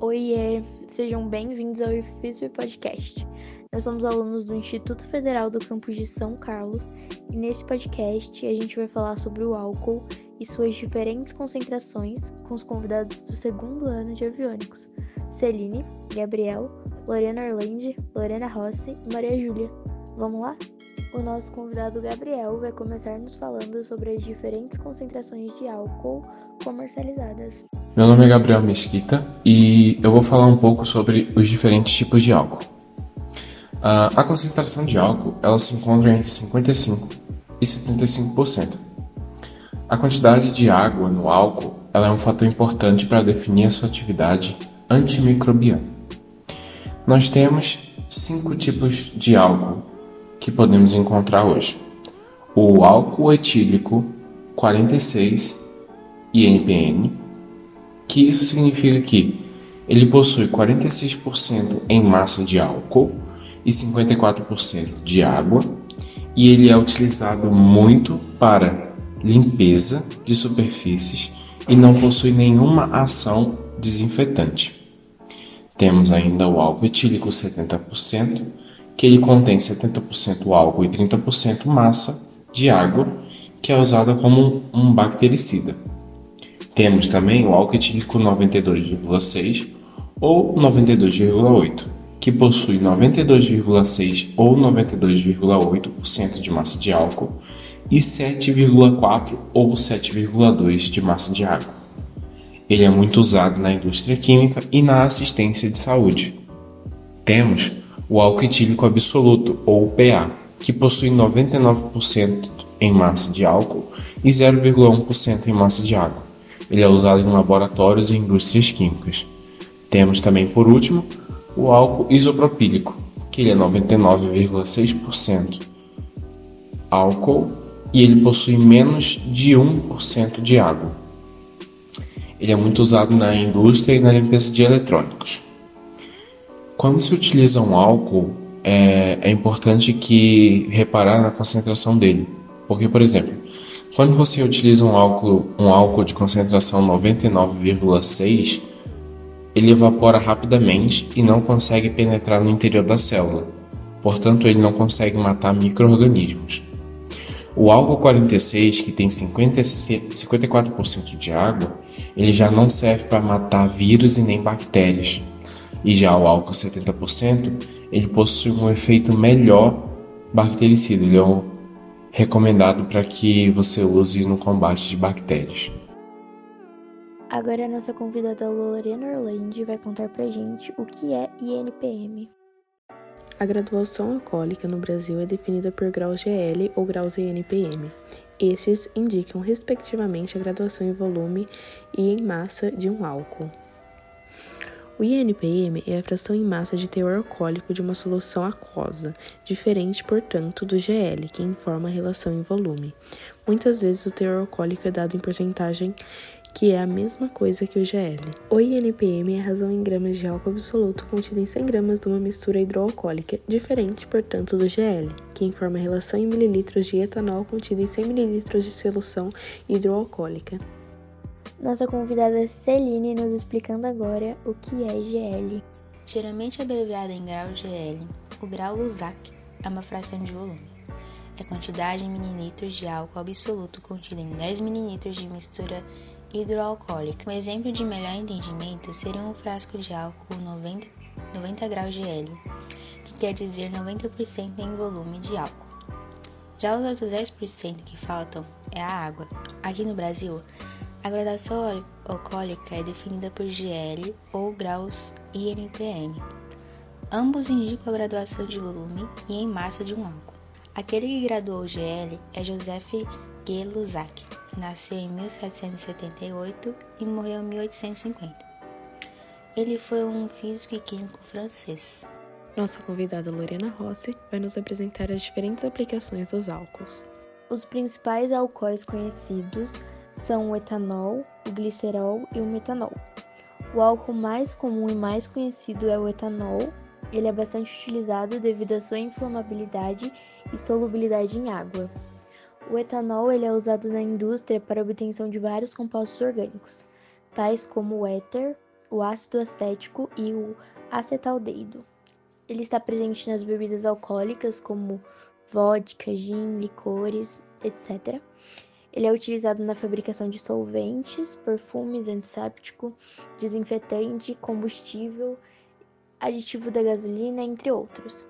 Oiê, sejam bem-vindos ao IFISP Podcast. Nós somos alunos do Instituto Federal do Campus de São Carlos e nesse podcast a gente vai falar sobre o álcool e suas diferentes concentrações com os convidados do segundo ano de aviônicos, Celine, Gabriel, Lorena Orlandi, Lorena Rossi e Maria Júlia. Vamos lá? O nosso convidado Gabriel vai começar nos falando sobre as diferentes concentrações de álcool comercializadas. Meu nome é Gabriel Mesquita e eu vou falar um pouco sobre os diferentes tipos de álcool. A concentração de álcool ela se encontra entre 55 e 75%. A quantidade de água no álcool ela é um fator importante para definir a sua atividade antimicrobiana. Nós temos cinco tipos de álcool que podemos encontrar hoje: o álcool etílico 46 INPN que isso significa que ele possui 46% em massa de álcool e 54% de água, e ele é utilizado muito para limpeza de superfícies e não possui nenhuma ação desinfetante. Temos ainda o álcool etílico 70%, que ele contém 70% álcool e 30% massa de água, que é usada como um bactericida. Temos também o álcool etílico 92,6 ou 92,8, que possui 92,6 ou 92,8% de massa de álcool e 7,4 ou 7,2 de massa de água. Ele é muito usado na indústria química e na assistência de saúde. Temos o álcool etílico absoluto, ou PA, que possui 99% em massa de álcool e 0,1% em massa de água. Ele é usado em laboratórios e indústrias químicas. Temos também, por último, o álcool isopropílico, que ele é 99,6% álcool e ele possui menos de 1% de água. Ele é muito usado na indústria e na limpeza de eletrônicos. Quando se utiliza um álcool, é, é importante que reparar na concentração dele, porque, por exemplo, quando você utiliza um álcool, um álcool de concentração 99,6, ele evapora rapidamente e não consegue penetrar no interior da célula. Portanto, ele não consegue matar microorganismos. O álcool 46, que tem 50, 54% de água, ele já não serve para matar vírus e nem bactérias. E já o álcool 70%, ele possui um efeito melhor bactericida. Ele é um recomendado para que você use no combate de bactérias. Agora a nossa convidada Lorena Orlandi vai contar pra gente o que é INPM. A graduação alcoólica no Brasil é definida por graus GL ou graus INPM. Estes indicam, respectivamente, a graduação em volume e em massa de um álcool. O INPM é a fração em massa de teor alcoólico de uma solução aquosa, diferente, portanto, do GL, que informa a relação em volume. Muitas vezes o teor alcoólico é dado em porcentagem, que é a mesma coisa que o GL. O INPM é a razão em gramas de álcool absoluto contida em 100 gramas de uma mistura hidroalcoólica, diferente, portanto, do GL, que informa a relação em mililitros de etanol contido em 100 mililitros de solução hidroalcoólica. Nossa convidada Celine nos explicando agora o que é GL. Geralmente abreviada em grau GL, o grau Lusac é uma fração de volume. É a quantidade em mililitros de álcool absoluto contida em 10 mililitros de mistura hidroalcoólica. Um exemplo de melhor entendimento seria um frasco de álcool 90, 90 graus GL, que quer dizer 90% em volume de álcool. Já os outros 10% que faltam é a água. Aqui no Brasil, a gradação alcoólica é definida por GL ou graus INPM. Ambos indicam a graduação de volume e em massa de um álcool. Aquele que graduou o GL é Joseph G. Lusac. Nasceu em 1778 e morreu em 1850. Ele foi um físico e químico francês. Nossa convidada Lorena Rossi vai nos apresentar as diferentes aplicações dos álcools. Os principais alcoóis conhecidos são o etanol, o glicerol e o metanol. O álcool mais comum e mais conhecido é o etanol. Ele é bastante utilizado devido à sua inflamabilidade e solubilidade em água. O etanol ele é usado na indústria para a obtenção de vários compostos orgânicos, tais como o éter, o ácido acético e o acetaldeído. Ele está presente nas bebidas alcoólicas como vodka, gin, licores, etc. Ele é utilizado na fabricação de solventes, perfumes, antisséptico, desinfetante, combustível, aditivo da gasolina, entre outros.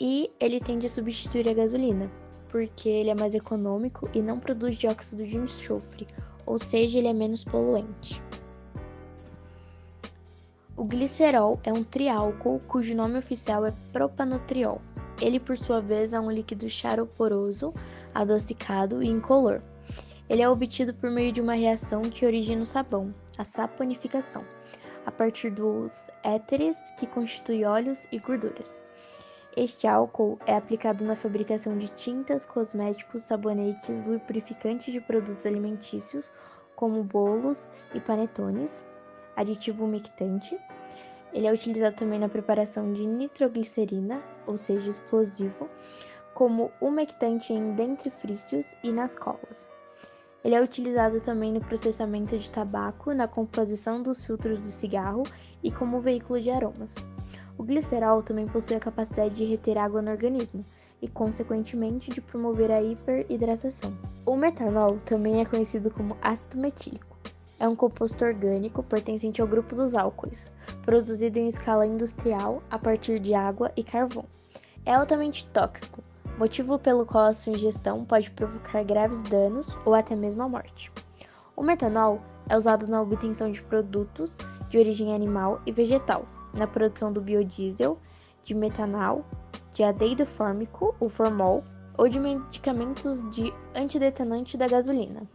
E ele tende a substituir a gasolina, porque ele é mais econômico e não produz dióxido de enxofre, ou seja, ele é menos poluente. O glicerol é um triálcool cujo nome oficial é propanotriol. Ele, por sua vez, é um líquido charoporoso, adocicado e incolor. Ele é obtido por meio de uma reação que origina o sabão, a saponificação, a partir dos éteres que constituem óleos e gorduras. Este álcool é aplicado na fabricação de tintas, cosméticos, sabonetes, lubrificantes de produtos alimentícios, como bolos e panetones, aditivo umectante. Ele é utilizado também na preparação de nitroglicerina, ou seja, explosivo, como umectante em dentifrícios e nas colas. Ele é utilizado também no processamento de tabaco, na composição dos filtros do cigarro e como veículo de aromas. O glicerol também possui a capacidade de reter água no organismo e, consequentemente, de promover a hiperidratação. O metanol também é conhecido como ácido metílico. É um composto orgânico pertencente ao grupo dos álcoois, produzido em escala industrial a partir de água e carvão. É altamente tóxico, motivo pelo qual a sua ingestão pode provocar graves danos ou até mesmo a morte. O metanol é usado na obtenção de produtos de origem animal e vegetal, na produção do biodiesel, de metanol, de adeido fórmico, o formol, ou de medicamentos de antidetonante da gasolina.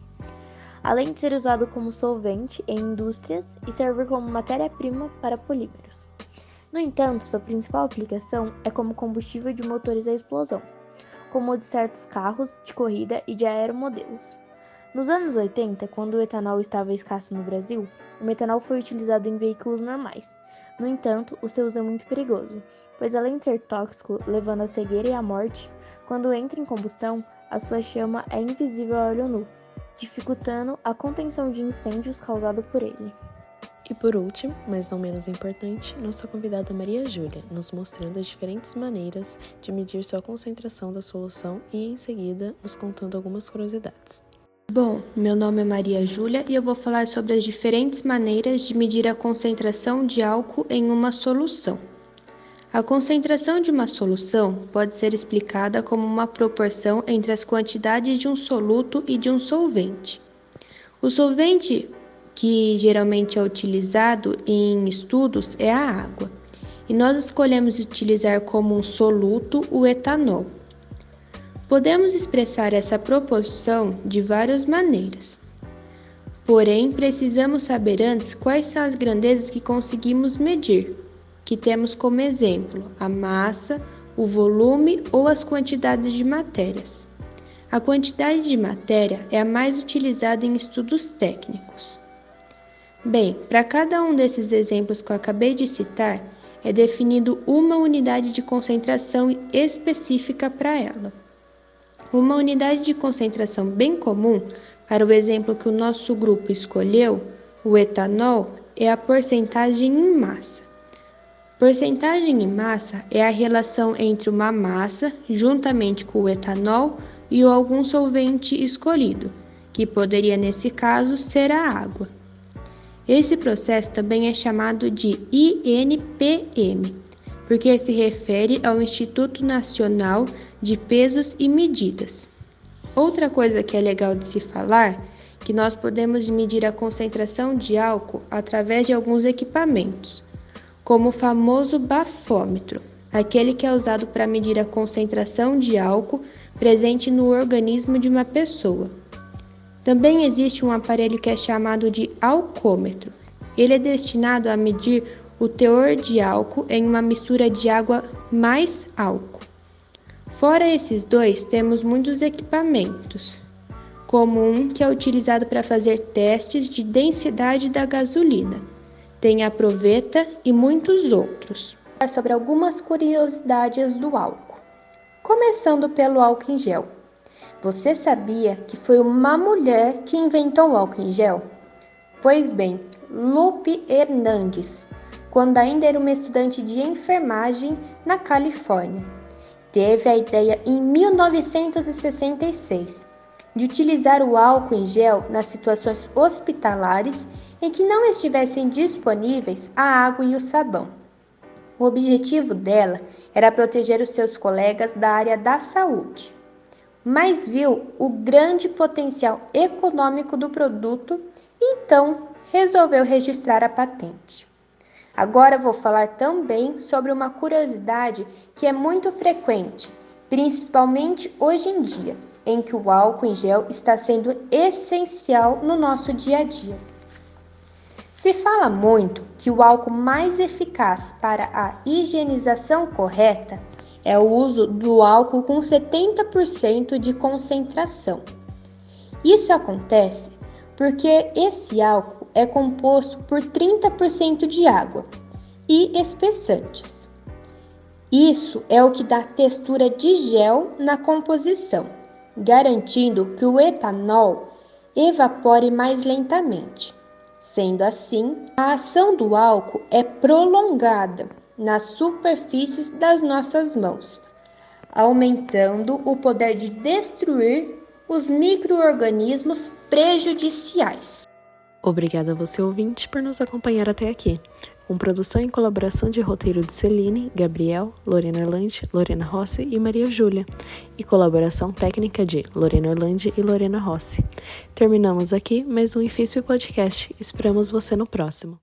Além de ser usado como solvente em indústrias e servir como matéria-prima para polímeros. No entanto, sua principal aplicação é como combustível de motores a explosão, como o de certos carros de corrida e de aeromodelos. Nos anos 80, quando o etanol estava escasso no Brasil, o metanol foi utilizado em veículos normais, no entanto, o seu uso é muito perigoso, pois além de ser tóxico, levando à cegueira e à morte, quando entra em combustão, a sua chama é invisível a olho nu, dificultando a contenção de incêndios causados por ele. E por último, mas não menos importante, nossa convidada Maria Júlia, nos mostrando as diferentes maneiras de medir sua concentração da solução e, em seguida, nos contando algumas curiosidades. Bom, meu nome é Maria Júlia e eu vou falar sobre as diferentes maneiras de medir a concentração de álcool em uma solução. A concentração de uma solução pode ser explicada como uma proporção entre as quantidades de um soluto e de um solvente. O solvente que geralmente é utilizado em estudos é a água, e nós escolhemos utilizar como um soluto o etanol. Podemos expressar essa proporção de várias maneiras. Porém, precisamos saber antes quais são as grandezas que conseguimos medir, que temos como exemplo a massa, o volume ou as quantidades de matérias. A quantidade de matéria é a mais utilizada em estudos técnicos. Bem, para cada um desses exemplos que eu acabei de citar, é definido uma unidade de concentração específica para ela. Uma unidade de concentração bem comum para o exemplo que o nosso grupo escolheu, o etanol, é a porcentagem em massa. Porcentagem em massa é a relação entre uma massa, juntamente com o etanol, e algum solvente escolhido, que poderia nesse caso ser a água. Esse processo também é chamado de INPM, porque se refere ao Instituto Nacional de Pesos e Medidas. Outra coisa que é legal de se falar que nós podemos medir a concentração de álcool através de alguns equipamentos, como o famoso bafômetro, aquele que é usado para medir a concentração de álcool presente no organismo de uma pessoa. Também existe um aparelho que é chamado de alcômetro. Ele é destinado a medir o teor de álcool em uma mistura de água mais álcool. Fora esses dois, temos muitos equipamentos, como um que é utilizado para fazer testes de densidade da gasolina. Tem a proveta e muitos outros. Sobre algumas curiosidades do álcool. Começando pelo álcool em gel. Você sabia que foi uma mulher que inventou o álcool em gel? Pois bem, Lupe Hernandes, quando ainda era uma estudante de enfermagem na Califórnia. Teve a ideia em 1966 de utilizar o álcool em gel nas situações hospitalares em que não estivessem disponíveis a água e o sabão. O objetivo dela era proteger os seus colegas da área da saúde, mas viu o grande potencial econômico do produto e então resolveu registrar a patente. Agora vou falar também sobre uma curiosidade que é muito frequente, principalmente hoje em dia, em que o álcool em gel está sendo essencial no nosso dia a dia. Se fala muito que o álcool mais eficaz para a higienização correta é o uso do álcool com 70% de concentração. Isso acontece porque esse álcool é composto por 30% de água e espessantes. Isso é o que dá textura de gel na composição, garantindo que o etanol evapore mais lentamente. Sendo assim, a ação do álcool é prolongada nas superfícies das nossas mãos, aumentando o poder de destruir os microorganismos prejudiciais. Obrigada a você ouvinte por nos acompanhar até aqui. Com produção e colaboração de roteiro de Celine, Gabriel, Lorena Orlandi, Lorena Rossi e Maria Júlia, e colaboração técnica de Lorena Orlandi e Lorena Rossi. Terminamos aqui mais um Infício Podcast. Esperamos você no próximo.